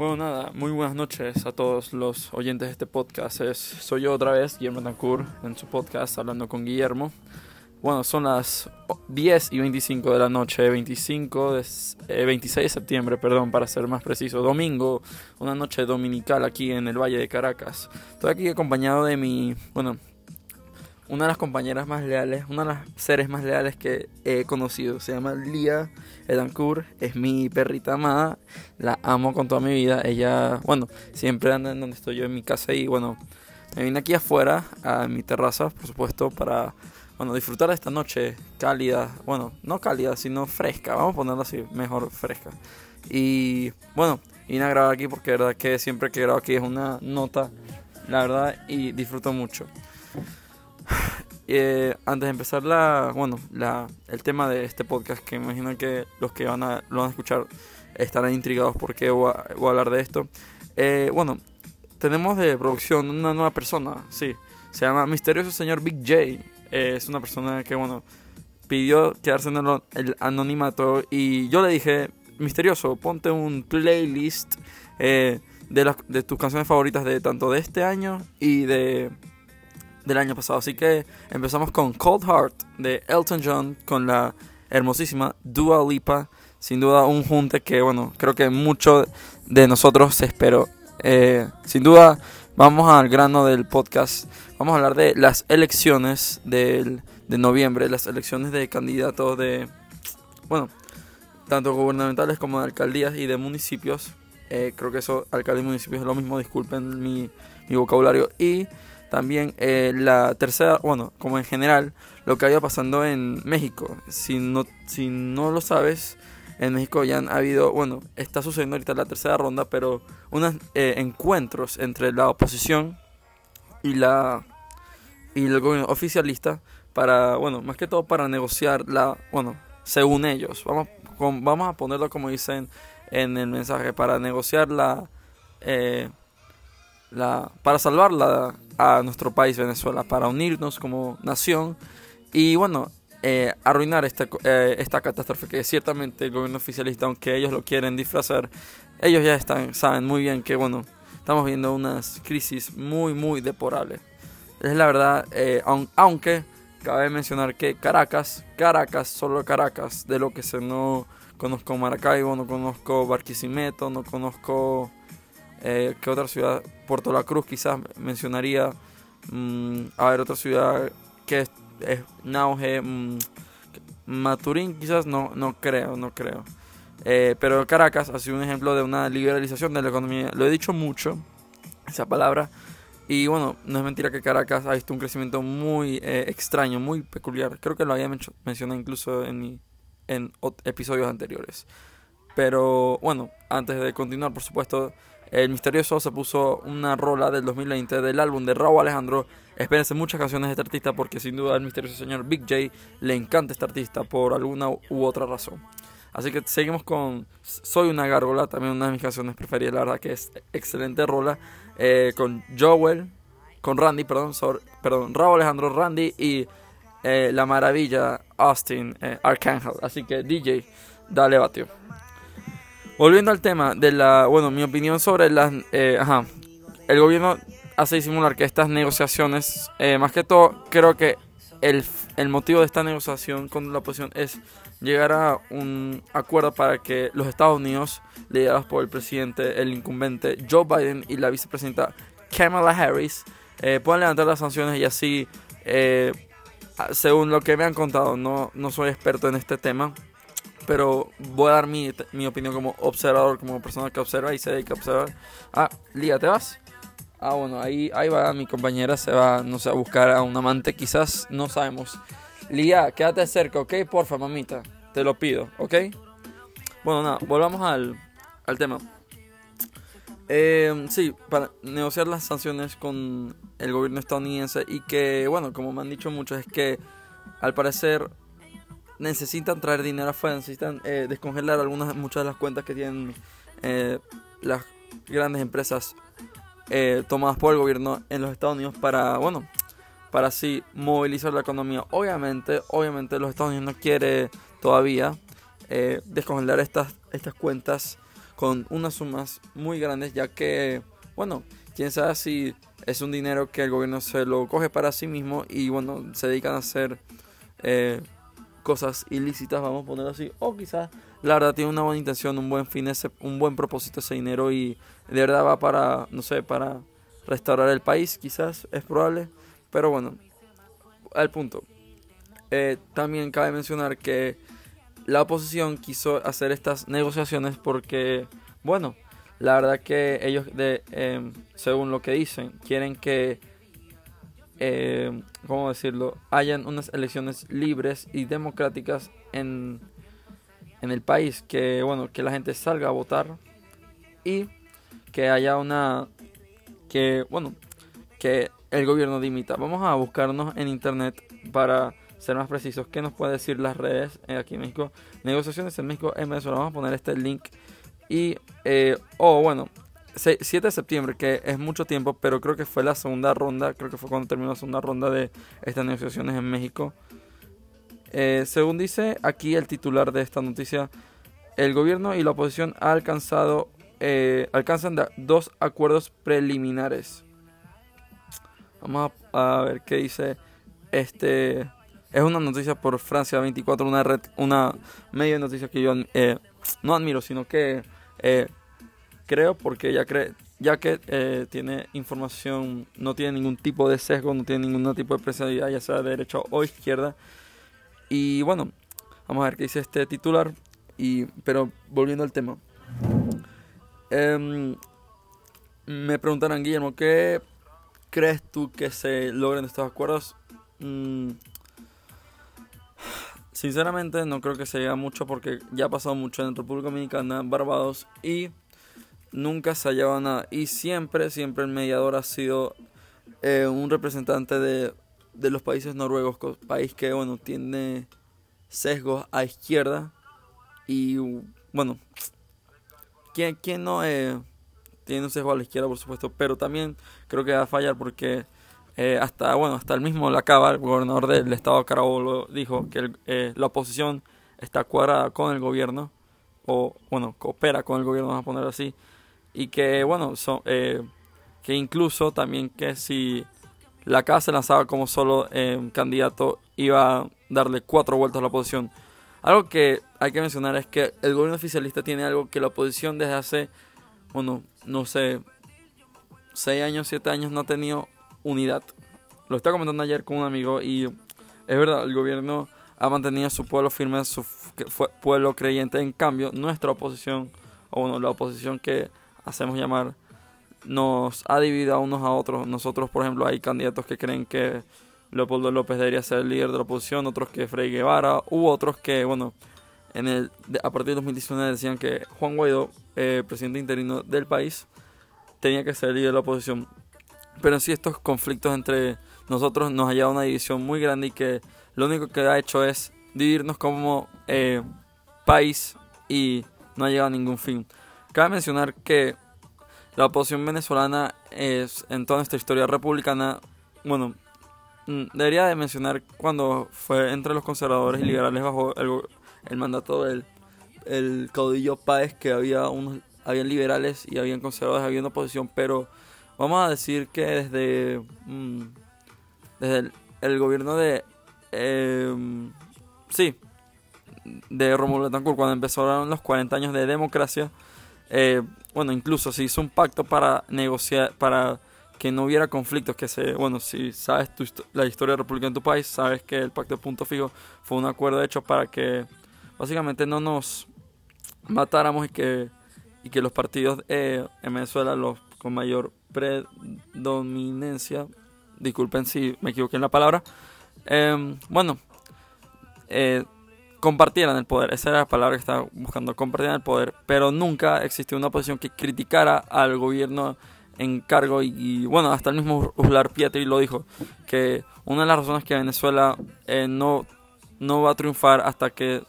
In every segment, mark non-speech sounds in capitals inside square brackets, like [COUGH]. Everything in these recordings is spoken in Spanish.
Bueno, nada, muy buenas noches a todos los oyentes de este podcast. Es, soy yo otra vez, Guillermo Tancourt, en su podcast hablando con Guillermo. Bueno, son las 10 y 25 de la noche, 25 de, 26 eh, de septiembre, perdón, para ser más preciso, domingo, una noche dominical aquí en el Valle de Caracas. Estoy aquí acompañado de mi, bueno, una de las compañeras más leales, una de las seres más leales que he conocido. Se llama Lía Edancourt, es mi perrita amada, la amo con toda mi vida. Ella, bueno, siempre anda en donde estoy yo en mi casa y bueno, me vine aquí afuera, a mi terraza, por supuesto, para, bueno, disfrutar de esta noche cálida, bueno, no cálida, sino fresca, vamos a ponerlo así, mejor fresca. Y bueno, vine a grabar aquí porque la verdad que siempre que grabo aquí es una nota, la verdad, y disfruto mucho. Eh, antes de empezar la, bueno, la, el tema de este podcast, que imagino que los que van a, lo van a escuchar estarán intrigados porque voy a, voy a hablar de esto. Eh, bueno, tenemos de producción una nueva persona, sí, se llama Misterioso Señor Big J. Eh, es una persona que, bueno, pidió quedarse en el, anonimato y yo le dije, Misterioso, ponte un playlist de, las, de tus canciones favoritas de tanto de este año y de del año pasado. Así que empezamos con Cold Heart de Elton John con la hermosísima Dua Lipa. Sin duda un junte que, bueno, creo que mucho de nosotros se esperó. Eh, sin duda, vamos al grano del podcast. Vamos a hablar de las elecciones del, de noviembre, las elecciones de candidatos de, bueno, tanto gubernamentales como de alcaldías y de municipios. Eh, creo que eso, alcalde y municipios es lo mismo, disculpen mi, mi vocabulario. Y también eh, la tercera, bueno, como en general, lo que ha ido pasando en México. Si no, si no lo sabes, en México ya han habido, bueno, está sucediendo ahorita la tercera ronda, pero unos eh, encuentros entre la oposición y la y el gobierno oficialista para, bueno, más que todo para negociar la, bueno, según ellos, vamos, vamos a ponerlo como dicen en el mensaje, para negociar la, eh, la para salvarla a nuestro país Venezuela, para unirnos como nación y bueno, eh, arruinar esta, eh, esta catástrofe que ciertamente el gobierno oficialista, aunque ellos lo quieren disfrazar, ellos ya están, saben muy bien que bueno, estamos viendo unas crisis muy, muy deplorables. Es la verdad, eh, aunque cabe mencionar que Caracas, Caracas, solo Caracas, de lo que se no conozco Maracaibo, no conozco Barquisimeto, no conozco eh, ¿Qué otra ciudad? Puerto La Cruz quizás mencionaría. Mm, a ver, otra ciudad que es, es Nauge. Mm, Maturín quizás no, no creo, no creo. Eh, pero Caracas ha sido un ejemplo de una liberalización de la economía. Lo he dicho mucho, esa palabra. Y bueno, no es mentira que Caracas ha visto un crecimiento muy eh, extraño, muy peculiar. Creo que lo había mencionado incluso en, mi, en episodios anteriores. Pero bueno, antes de continuar, por supuesto, el Misterioso se puso una rola del 2020 del álbum de Raúl Alejandro. Espérense muchas canciones de este artista porque sin duda al misterioso señor Big J le encanta este artista por alguna u otra razón. Así que seguimos con Soy una gárgola, también una de mis canciones preferidas, la verdad que es excelente rola. Eh, con Joel, con Randy, perdón, perdón, Raúl Alejandro, Randy y eh, la maravilla Austin eh. Así que DJ, dale batio. Volviendo al tema de la, bueno, mi opinión sobre las, eh, ajá, el gobierno hace disimular que estas negociaciones, eh, más que todo, creo que el, el motivo de esta negociación con la oposición es llegar a un acuerdo para que los Estados Unidos, liderados por el presidente, el incumbente Joe Biden y la vicepresidenta Kamala Harris, eh, puedan levantar las sanciones y así, según lo que me han contado, no, no soy experto en este tema, pero voy a dar mi, mi, opinión como observador, como persona que observa y se dedica a observar. Ah, Lía, ¿te vas? Ah, bueno, ahí, ahí va mi compañera, se va, no sé, a buscar a un amante, quizás, no sabemos. Lía, quédate cerca, ¿ok? Porfa, mamita, te lo pido, ¿ok? Bueno, nada, volvamos al, al tema. Eh, sí, para negociar las sanciones con el gobierno estadounidense y que, bueno, como me han dicho muchos, es que al parecer necesitan traer dinero afuera, necesitan eh, descongelar algunas, muchas de las cuentas que tienen eh, las grandes empresas eh, tomadas por el gobierno en los Estados Unidos para, bueno, para así movilizar la economía. Obviamente, obviamente los Estados Unidos no quiere todavía descongelar estas, estas cuentas con unas sumas muy grandes, ya que, bueno, quién sabe si es un dinero que el gobierno se lo coge para sí mismo y, bueno, se dedican a hacer eh, cosas ilícitas, vamos a ponerlo así, o quizás la verdad tiene una buena intención, un buen fin, ese, un buen propósito ese dinero y de verdad va para, no sé, para restaurar el país, quizás es probable, pero bueno, al punto. Eh, también cabe mencionar que la oposición quiso hacer estas negociaciones porque, bueno, la verdad que ellos, de, em, según lo que dicen, quieren que, eh, ¿cómo decirlo?, hayan unas elecciones libres y democráticas en, en el país, que, bueno, que la gente salga a votar y que haya una, que, bueno, que el gobierno dimita. Vamos a buscarnos en internet para ser más precisos, ¿qué nos puede decir las redes eh, aquí en México? Negociaciones en México en Venezuela. Vamos a poner este link. Y, eh, oh, bueno, 7 de septiembre, que es mucho tiempo, pero creo que fue la segunda ronda, creo que fue cuando terminó la segunda ronda de estas negociaciones en México. Eh, según dice aquí el titular de esta noticia, el gobierno y la oposición ha alcanzado, alcanzan dos acuerdos preliminares. Vamos a, ver qué dice este es una noticia por Francia 24, una red, una medio de noticias que yo eh, no admiro, sino que eh, creo porque ya cree, ya que eh, tiene información, no tiene ningún tipo de sesgo, no tiene ningún tipo de presionalidad, ya sea de derecha o izquierda. Y bueno, vamos a ver qué dice este titular. Y, pero volviendo al tema. Em, me preguntarán, Guillermo, ¿qué crees tú que se logren estos acuerdos? Mm, Sinceramente no creo que se llegue mucho porque ya ha pasado mucho en República Dominicana, Barbados y nunca se ha nada. Y siempre, siempre el mediador ha sido eh, un representante de, de, los países noruegos, país que bueno tiene sesgos a izquierda y bueno, ¿quién, quién no eh, tiene un sesgo a la izquierda por supuesto? Pero también creo que va a fallar porque eh, hasta bueno hasta el mismo Lacaba, el gobernador del estado Carabobo, dijo que eh, la oposición está cuadrada con el gobierno o bueno coopera con el gobierno vamos a poner así y que bueno son, eh, que incluso también que si la casa se lanzaba como solo candidato iba a darle cuatro vueltas a la oposición algo que hay que mencionar es que el gobierno oficialista tiene algo que la oposición desde hace bueno no sé seis años siete años no ha tenido unidad. Lo estaba comentando ayer con un amigo y es verdad, el gobierno ha mantenido a su pueblo firme, su pueblo creyente. En cambio, nuestra oposición, o bueno, la oposición que hacemos llamar, nos ha dividido a unos a otros. Nosotros, por ejemplo, hay candidatos que creen que Leopoldo López debería ser el líder de la oposición, otros que Frei Guevara, u otros que, bueno, en el, a partir de 2019 decían que Juan Guaidó, eh, presidente interino del país, tenía que ser el líder de la oposición. Pero sí estos conflictos entre nosotros nos ha llevado a una división muy grande y que lo único que ha hecho es dividirnos como eh, país y no ha llegado a ningún fin. Cabe mencionar que la oposición venezolana es en toda nuestra historia republicana, bueno, mm, debería de mencionar cuando fue entre los conservadores y liberales bajo el, mandato del el caudillo Páez que había unos habían liberales y habían conservadores, había una oposición, pero vamos a decir que desde, mm, desde el, gobierno de... Em, sí, de Romulo Betancourt, cuando empezaron los 40 años de democracia, eh, bueno, incluso se hizo un pacto para negociar, para que no hubiera conflictos, que se, bueno, si sabes la historia de la República en tu país, sabes que el pacto de punto fijo fue un acuerdo hecho para que básicamente no nos matáramos y que, y que los partidos eh, en Venezuela, los con mayor predominancia, disculpen si me equivoqué en la palabra, em, bueno, eh, compartieran el poder, esa era la palabra que estaba buscando, compartieran el poder, pero nunca existió una posición que criticara al gobierno en cargo y, bueno, hasta el mismo Uslar Pietri lo dijo, que una de las razones que Venezuela eh, no, no va a triunfar hasta que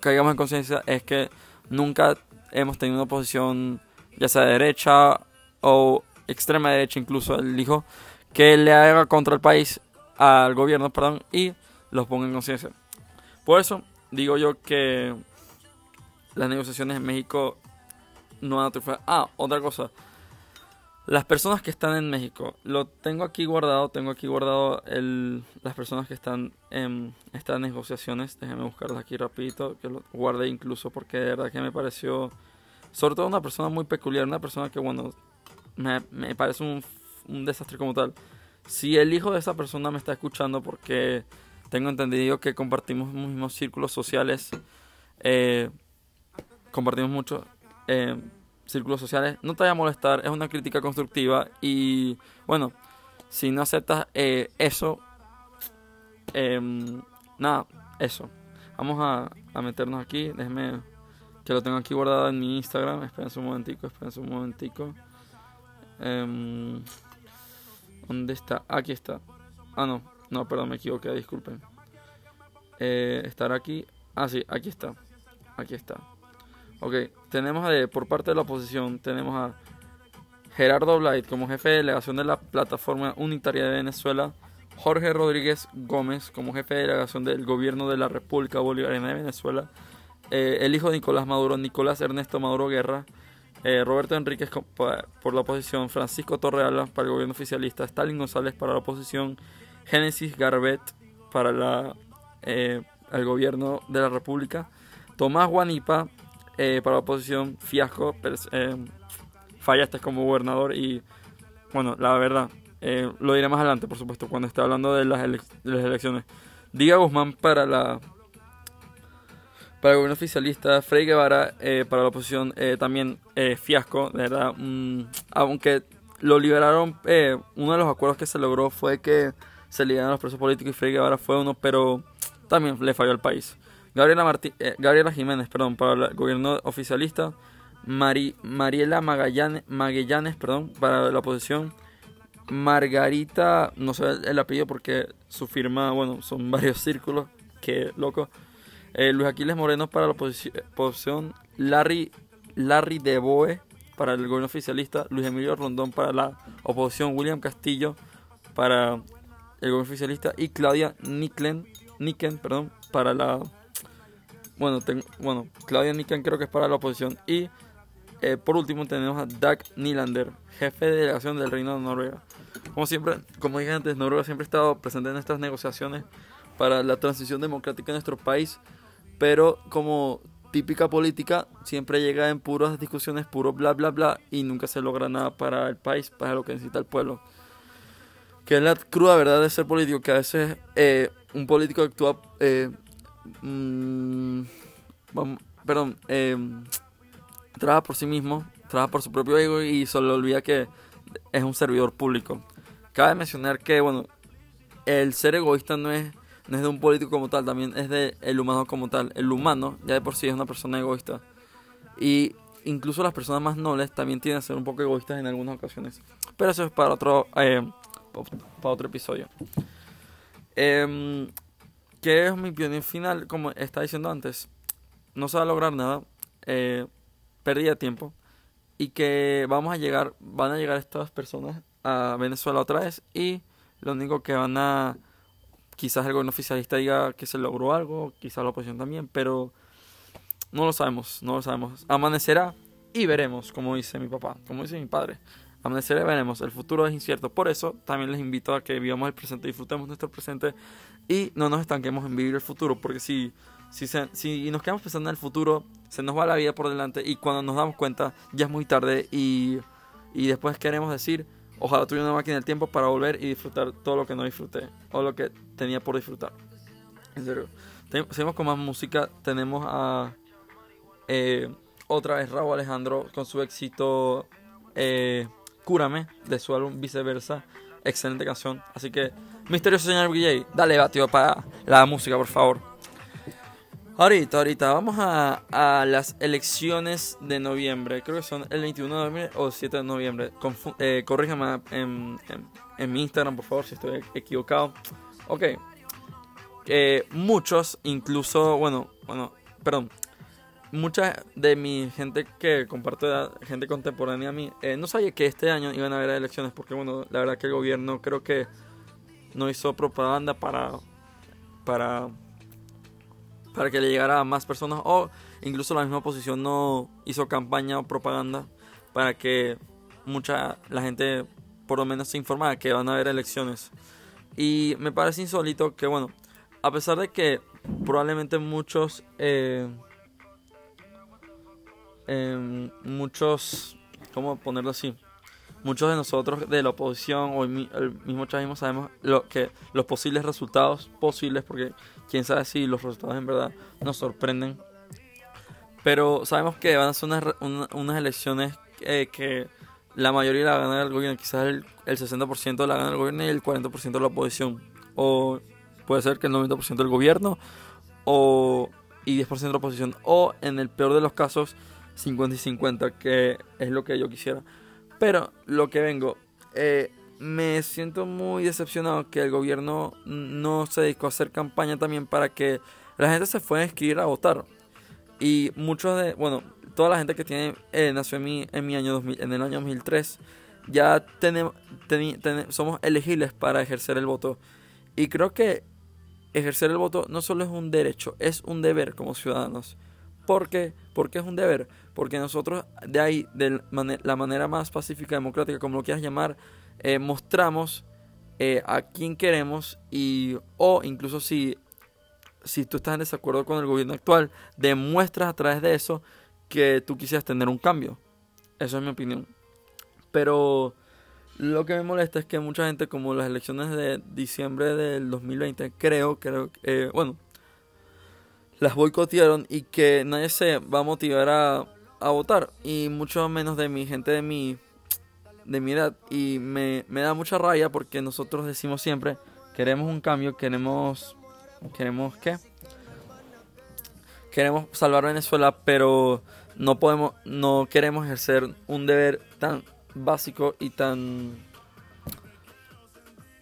caigamos en conciencia es que nunca hemos tenido una posición ya sea de derecha o extrema derecha incluso, él dijo, que le haga contra el país, al gobierno, perdón, y los ponga en conciencia. Por eso digo yo que las negociaciones en México no van a. Ah, otra cosa. Las personas que están en México, lo tengo aquí guardado, tengo aquí guardado el, las personas que están en estas negociaciones, déjenme buscarlas aquí rapidito, que lo guardé incluso porque de verdad que me pareció, sobre todo una persona muy peculiar, una persona que bueno, me, me parece un, un desastre como tal. Si el hijo de esa persona me está escuchando porque tengo entendido que compartimos mismos círculos sociales, eh, compartimos mucho. Eh, círculos sociales, no te vaya a molestar, es una crítica constructiva y bueno, si no aceptas eh, eso, em, nada, eso. Vamos a, meternos aquí, déjeme que lo tengo aquí guardado en mi Instagram, espérense un momentico, espérense un momentico. Um, ¿Dónde está? Aquí está. Ah, no, no, perdón, me equivoqué, disculpen. Eh, estar aquí. Ah, sí, aquí está. Aquí está. Ok, tenemos de, por parte de la oposición, tenemos a Gerardo Blight como jefe de delegación de la Plataforma Unitaria de Venezuela, Jorge Rodríguez Gómez como jefe de delegación del Gobierno de la República Bolivariana de Venezuela, eh, el hijo de Nicolás Maduro, Nicolás Ernesto Maduro Guerra, eh, Roberto Enríquez por la oposición, Francisco Torreala para el gobierno oficialista, Stalin González para la oposición, Génesis Garbet para la, eh, el gobierno de la República, Tomás Guanipa eh, para la oposición, fiasco, eh, fallaste como gobernador y bueno, la verdad, lo diré más adelante, por supuesto, cuando esté hablando de las, elecciones. Diga Guzmán para la para el gobierno oficialista, Frei Guevara para la oposición también fiasco, de verdad, mm, aunque lo liberaron, uno de los acuerdos que se logró fue que se liberaron los presos políticos y Frei Guevara fue uno, pero también le falló al país. Gabriela, eh, Gabriela Jiménez, perdón, para el gobierno oficialista. Mari Mariela Magallanes, Magallanes, perdón, para la oposición. Margarita, no sé el apellido porque su firma, bueno, son [LAUGHS] varios círculos, que loco. Eh, Luis Aquiles Moreno para la oposición. Larry, Larry Deboe para el gobierno oficialista. Luis Emilio Rondón para la oposición. William Castillo para el gobierno oficialista. Y Claudia Nicken, Nicken perdón, para la bueno, bueno Claudia Nikan creo que es para la oposición. Y eh, por último tenemos a Dag Nylander, jefe de delegación del Reino de Noruega. Como siempre, como dije antes, Noruega siempre ha estado presente en estas negociaciones para la transición democrática en nuestro país, pero como típica política, siempre llega en puras discusiones, puro bla bla bla, y nunca se logra nada para el país, para lo que necesita el pueblo. Que es la cruda verdad de ser político, que a veces eh, un político actúa eh, mmm, perdón, eh, trabaja por sí mismo, trabaja por su propio ego y solo olvida que es un servidor público. Cabe mencionar que, bueno, el ser egoísta no es, no es de un político como tal, también es de el humano como tal. El humano ya de por sí es una persona egoísta. Y incluso las personas más nobles también tienen que ser un poco egoístas en algunas ocasiones. Pero eso es para otro, para otro episodio. Eh, ¿Qué es mi opinión final? Como estaba diciendo antes, no se va a lograr nada, eh, de tiempo y que vamos a llegar, van a llegar estas personas a Venezuela otra vez y lo único que van a, quizás el gobierno oficialista diga que se logró algo, quizás la oposición también, pero no lo sabemos, no lo sabemos. Amanecerá y veremos, como dice mi papá, como dice mi padre. Amanecerá y veremos, el futuro es incierto. Por eso también les invito a que vivamos el presente, disfrutemos nuestro presente y no nos estanquemos en vivir el futuro, porque si, si, si nos quedamos pensando en el futuro, se nos va la vida por delante y cuando nos damos cuenta ya es muy tarde y, y después queremos decir, ojalá tuviera una máquina del tiempo para volver y disfrutar todo lo que no disfruté o lo que tenía por disfrutar. En serio. Seguimos con más música, tenemos a eh, otra vez Raúl Alejandro con su éxito eh, Cúrame de su álbum Viceversa. Excelente canción. Así que Misterioso señor DJ, dale batio para la música, por favor. Ahorita, ahorita, vamos a, las elecciones de noviembre. Creo que son el 21 de noviembre o 7 de noviembre. eh, corríjame en, en, mi Instagram, por favor, si estoy equivocado. Ok. Eh, muchos, incluso, bueno, bueno, perdón. Mucha de mi gente que comparto, gente contemporánea a mí, eh, no sabía que este año iban a haber elecciones porque, bueno, la verdad que el gobierno creo que no hizo propaganda para para para que le llegara a más personas o incluso la misma oposición no hizo campaña o propaganda para que mucha la gente por lo menos se informara que van a haber elecciones. Y me parece insólito que, bueno, a pesar de que probablemente muchos, eh, em, muchos, ¿cómo ponerlo así? Muchos de nosotros de la oposición o el, mismo chavismo sabemos lo que los posibles resultados posibles, porque quién sabe si los resultados en verdad nos sorprenden. Pero sabemos que van a ser unas, unas elecciones eh, que la mayoría la gana el gobierno, quizás el, el 60% la gana el gobierno y el 40% de la oposición. O puede ser que el 90% del gobierno o, y 10% de la oposición. O en el peor de los casos, 50 y 50, que es lo que yo quisiera. Pero lo que vengo, eh, me siento muy decepcionado que el gobierno no se dedicó a hacer campaña también para que la gente se fuera a inscribir a votar. Y muchos de, bueno, toda la gente que tiene eh, nació en mi, en mi año 2000, en el año 2003, ya tenemos, somos elegibles para ejercer el voto. Y creo que ejercer el voto no solo es un derecho, es un deber como ciudadanos. ¿Por qué? Porque es un deber. Porque nosotros de ahí, de la manera más pacífica, democrática, como lo quieras llamar, eh, mostramos eh, a quién queremos y o incluso si, si tú estás en desacuerdo con el gobierno actual, demuestras a través de eso que tú quisieras tener un cambio. Eso es mi opinión. Pero lo que me molesta es que mucha gente, como las elecciones de diciembre del 2020, creo, creo, eh, bueno, las boicotearon y que nadie se va a motivar a, a, votar. Y mucho menos de mi gente de mi, de mi edad. Y me, me da mucha raya porque nosotros decimos siempre, queremos un cambio, queremos, queremos qué? Queremos salvar Venezuela, pero no podemos, no queremos ejercer un deber tan básico y tan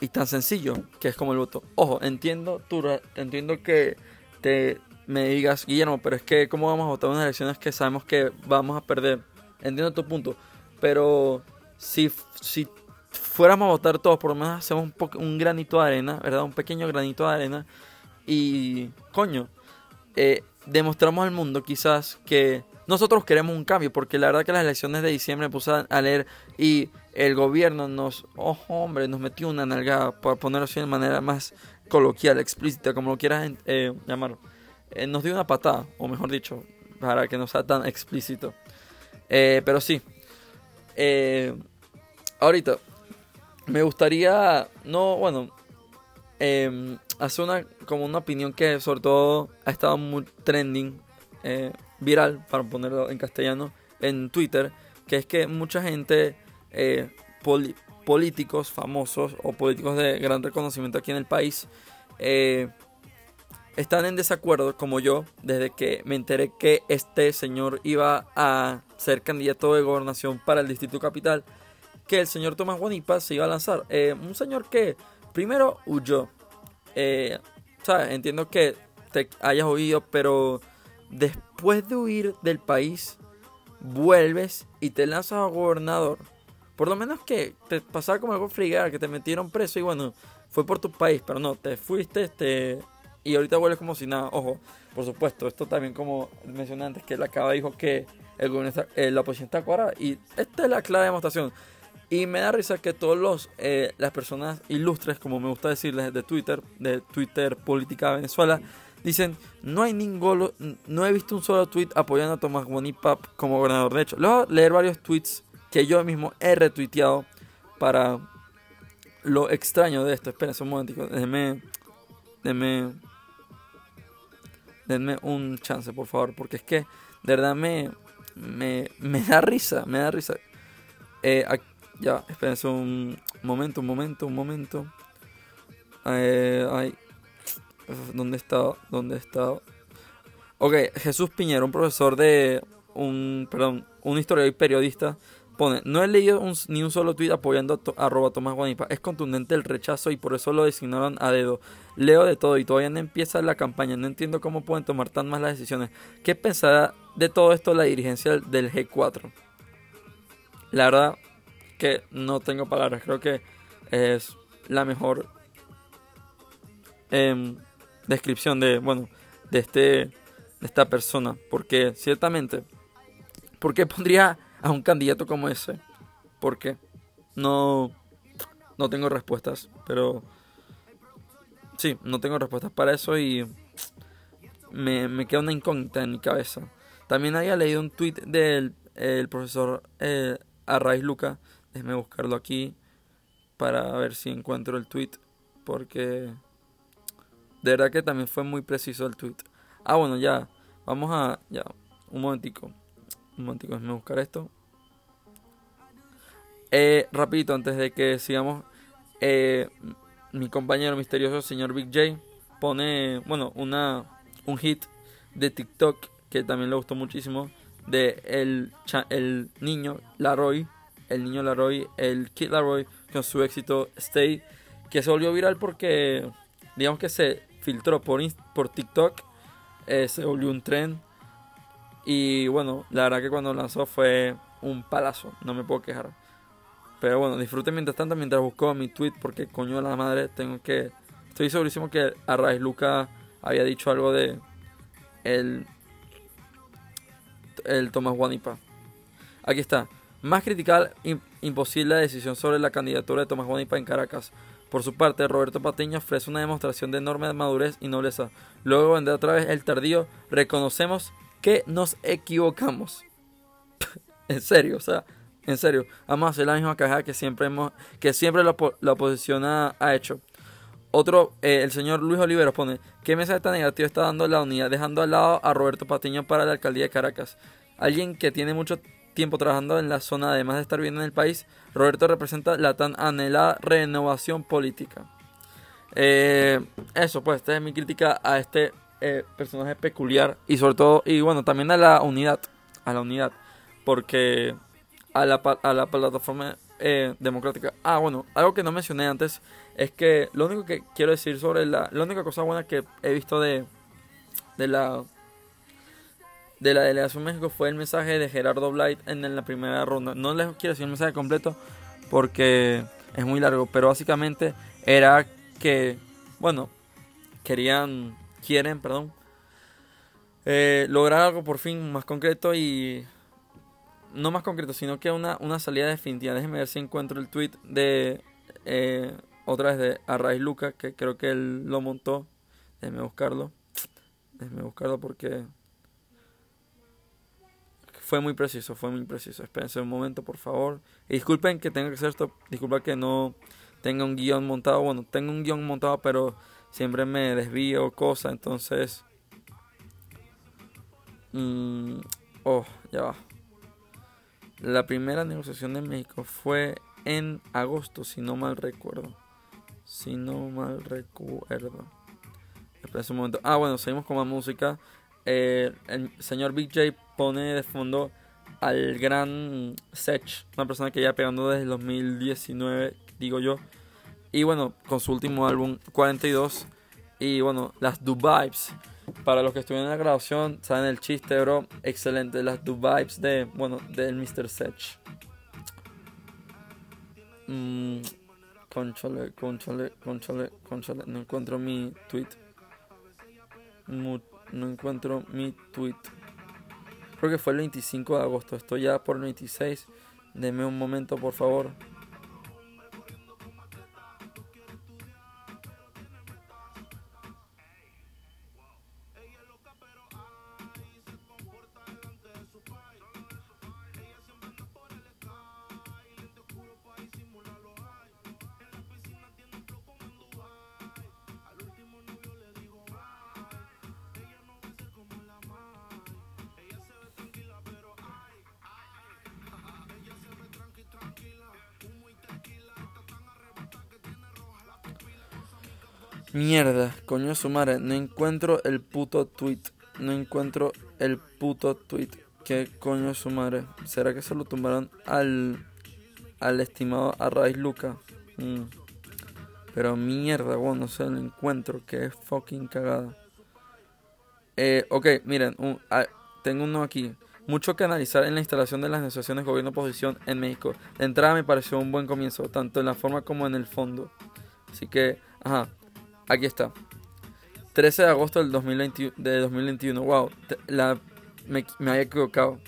y tan sencillo que es como el voto. Ojo, entiendo tu, entiendo que te me digas Guillermo, pero es que cómo vamos a votar unas elecciones que sabemos que vamos a perder. Entiendo tu punto, pero si si fuéramos a votar todos, por lo menos hacemos un, un granito de arena, ¿verdad? Un pequeño granito de arena y coño, eh, demostramos al mundo quizás que nosotros queremos un cambio, porque la verdad que las elecciones de diciembre me puse a leer y el gobierno nos, oh hombre, nos metió una nalgada, por ponerlo así de manera más coloquial, explícita, como lo quieras eh, llamarlo. Eh, nos dio una patada, o mejor dicho, para que no sea tan explícito. Eh, pero sí, ahorita me gustaría, no, bueno, em, hacer una, como una opinión que sobre todo ha estado muy trending viral, para ponerlo en castellano, en Twitter, que es que mucha gente, eh, políticos famosos o políticos de gran reconocimiento aquí en el país, eh, están en desacuerdo, como yo, desde que me enteré que este señor iba a ser candidato de gobernación para el Distrito Capital, que el señor Tomás Guanipa se iba a lanzar. Eh, un señor que primero huyó. ¿sabes? Entiendo que te hayas oído, pero después de huir del país, vuelves y te lanzas a gobernador. Por lo menos que te pasaba como algo frigar, que te metieron preso y bueno, fue por tu país, pero no, te fuiste este, y ahorita vuelves como si nada. Ojo, por supuesto, esto también como mencioné antes, que él acaba dijo que el gobierno eh, la oposición está cuadrada y esta es la clara demostración. Y me da risa que todos los eh, las personas ilustres, como me gusta decirles de Twitter, de Twitter Política Venezuela, Dicen, no hay ningún, no he visto un solo tweet apoyando a Tomás Bonipap como gobernador. De hecho, le voy a leer varios tweets que yo mismo he retuiteado para lo extraño de esto. Espérense un momentico, déjenme, déjenme, denme un chance, por favor, porque es que de verdad me, me, me da risa, me da risa. Eh, ya, espérense un momento, un momento, un momento. Eh, ay, ¿Dónde está? ¿Dónde está? Ok, Jesús Piñero, un profesor de un, perdón, un historiador y periodista, no he leído ni un solo tweet apoyando a, arroba Tomás Guanipa. Es contundente el rechazo y por eso lo designaron a dedo. Leo de todo y todavía no empieza la campaña. No entiendo cómo pueden tomar tan mal las decisiones. ¿Qué pensará de todo esto la dirigencia del G4? La verdad que no tengo palabras. Creo que es la mejor... Eh, descripción de, bueno, de este de esta persona, porque ciertamente, ¿por qué pondría a un candidato como ese? ¿Por qué? No no tengo respuestas, pero sí, no tengo respuestas para eso y me, queda una incógnita en mi cabeza. También había leído un tweet del el profesor eh, Arraiz Luca. Déjeme buscarlo aquí para ver si encuentro el tweet. Porque de verdad que también fue muy preciso el tweet. Ah, bueno, ya. Vamos a. Ya, un momentico. Un momentico, déjeme buscar esto. Eh, rapidito, antes de que sigamos. Eh, mi compañero misterioso, señor Big J, pone, bueno, una, un hit de TikTok que también le gustó muchísimo, de el, el niño Laroy, el niño Laroy, el Kid Laroy, con su éxito Stay, que se volvió viral porque, digamos que se filtró por, por TikTok, eh, se volvió un tren. Y bueno, la verdad que cuando lanzó fue un palazo, no me puedo quejar. Pero bueno, disfruten mientras tanto, mientras busco mi tweet, porque coño de la madre, tengo que. Estoy segurísimo que a Raíz Luca había dicho algo de el el Tomás Guanipa. Aquí está. Más criticar imposible la decisión sobre la candidatura de Tomás Guanipa en Caracas. Por su parte, Roberto Patiño ofrece una demostración de enorme madurez y nobleza. Luego vender otra vez el tardío, reconocemos que nos equivocamos. [LAUGHS] en serio, o sea, en serio. Vamos a hacer la misma caja que siempre hemos, que siempre la, oposición ha, hecho. Otro, eh, el señor Luis Oliveros pone, ¿qué mensaje tan negativo está dando la unidad dejando al lado a Roberto Patiño para la alcaldía de Caracas? Alguien que tiene mucho tiempo trabajando en la zona, además de estar viviendo en el país, Roberto representa la tan anhelada renovación política. Eh, eso, pues, esta es mi crítica a este eh, personaje peculiar y sobre todo, y bueno, también a la unidad, a la unidad, porque a la, a la plataforma eh, democrática. Ah, bueno, algo que no mencioné antes es que lo único que quiero decir sobre la, única cosa buena que he visto de, de la de la delegación México fue el mensaje de Gerardo Blight en, la primera ronda. No les quiero decir el mensaje completo porque es muy largo, pero básicamente era que, bueno, querían, quieren, perdón, eh, lograr algo por fin más concreto y no más concreto, sino que una, una salida definitiva. Déjenme ver si encuentro el tweet de eh, otra vez de Arraiz Luca, que creo que él lo montó. Déjenme buscarlo. Déjenme buscarlo porque fue muy preciso, fue muy preciso. Espérense un momento, por favor. Disculpen que tenga que hacer esto. Disculpen que no tenga un guion montado. Bueno, tengo un guion montado, pero siempre me desvío cosas. Entonces... Mm, oh, ya va. La primera negociación de México fue en agosto, si no mal recuerdo. Si no mal recuerdo. Espérense un momento. Ah, bueno, seguimos con más música. Eh, el señor Big J pone de fondo al gran Sech, una persona que ya pegando desde el 2019, digo yo. Y bueno, con su último álbum 42. Y bueno, las Do Vibes. Para los que estuvieron en la grabación, saben el chiste, bro. Excelente, las Do Vibes de, bueno, del Mr. Sech. Mm, conchole, conchole, conchole, conchole. No encuentro mi tweet. no encuentro mi tweet. Creo que fue el 25 de agosto. Estoy ya por el 26. Deme un momento, por favor. Mierda, coño su madre, no encuentro el puto tweet. No encuentro el puto tweet. ¿Qué coño su madre? ¿Será que se lo tumbaron al, al estimado Arraiz Luca? Mm. Pero mierda, bueno, no se lo encuentro. Que fucking cagada. Eh, ok, miren, ah, tengo uno aquí. Mucho que analizar en la instalación de las negociaciones gobierno-oposición en México. De entrada me pareció un buen comienzo, tanto en la forma como en el fondo. Así que, ajá. Aquí está. 13 de agosto del 2020, de 2021. Wow, me, me había equivocado.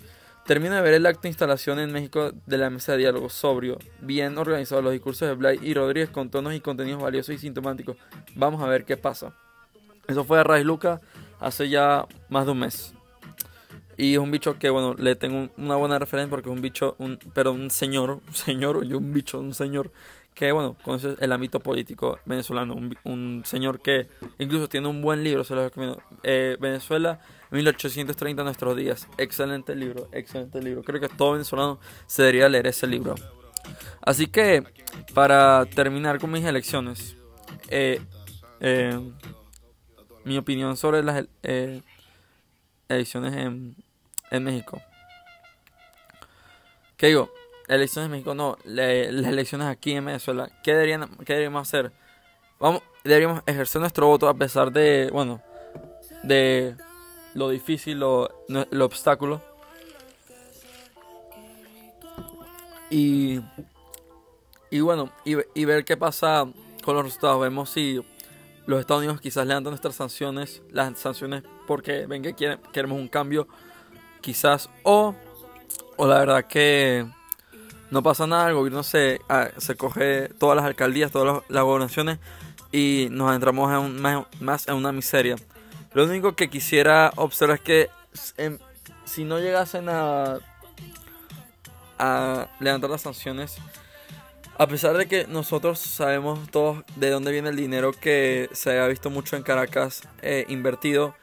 Termino de ver el acto de instalación en México de la mesa de diálogo sobrio, bien organizado los discursos de Blay y Rodríguez con tonos y contenidos valiosos y sintomáticos. Vamos a ver qué pasa. Eso fue a Raiz Luca hace ya más de un mes. Y es un bicho que, bueno, le tengo una buena referencia porque es un bicho, un, pero un señor, [LAUGHS] un señor, yo un bicho, un señor que, bueno, conoce el ámbito político venezolano. Un, señor que incluso tiene un buen libro, se lo. Eh, Venezuela, 1830 nuestros días. Excelente libro, excelente libro. Creo que todo venezolano se debería leer ese libro. Así que, para terminar con mis elecciones, eh, eh, mi opinión sobre las elecciones en, en México. ¿Qué digo? Elecciones en México, no, las elecciones aquí en Venezuela, ¿qué, deberían, deberíamos hacer? Vamos, deberíamos ejercer nuestro voto a pesar de, bueno, de lo difícil, lo, lo obstáculo. Y, y bueno, y, ver qué pasa con los resultados. Vemos si los Estados Unidos quizás levantan nuestras sanciones, las sanciones porque ven que quieren, queremos un cambio, quizás, o, o la verdad que no pasa nada, el gobierno se, ah, se coge todas las alcaldías, todas las, gobernaciones y nos adentramos en más, en una miseria. Lo único que quisiera observar es que em, si no llegasen a, a levantar las sanciones, a pesar de que nosotros sabemos todos de dónde viene el dinero que se ha visto mucho en Caracas eh, invertido,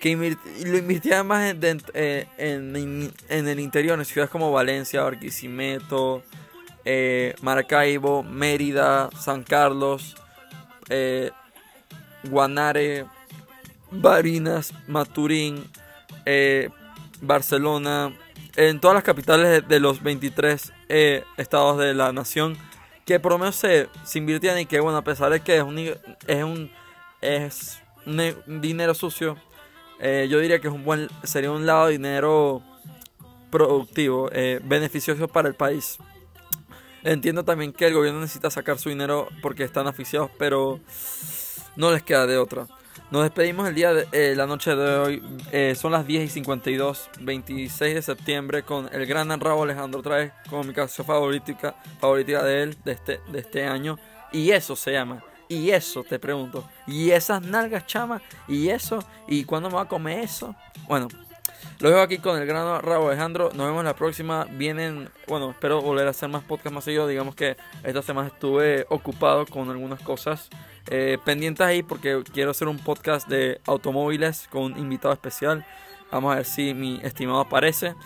que lo invirtiera más eh, en, en, el interior, en ciudades como Valencia, Barquisimeto, eh, Maracaibo, Mérida, San Carlos, eh, Guanare, Barinas, Maturín, Barcelona, en todas las capitales de, los 23 estados de la nación, que por lo menos se, se invirtieran y que, bueno, a pesar de que es un, es un, es un dinero sucio, eh, yo diría que es un buen, sería un lado de dinero productivo, eh, beneficioso para el país. Entiendo también que el gobierno necesita sacar su dinero porque están aficiados, pero no les queda de otra. Nos despedimos el día de eh, la noche de hoy. son las 10 y 52, 26 de septiembre, con el gran Raúl Alejandro otra vez, como mi canción favorita, favorita de él de este, de este año. Y eso se llama y eso, te pregunto. Y esas nalgas, chama. Y eso. ¿Y cuándo me va a comer eso? Bueno, lo dejo aquí con el gran Rabo Alejandro. Nos vemos la próxima. Vienen, bueno, espero volver a hacer más podcast más seguido. Digamos que esta semana estuve ocupado con algunas cosas eh, pendientes ahí porque quiero hacer un podcast de automóviles con un invitado especial. Vamos a ver si mi estimado aparece.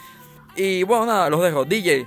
Y bueno, nada, los dejo. DJ,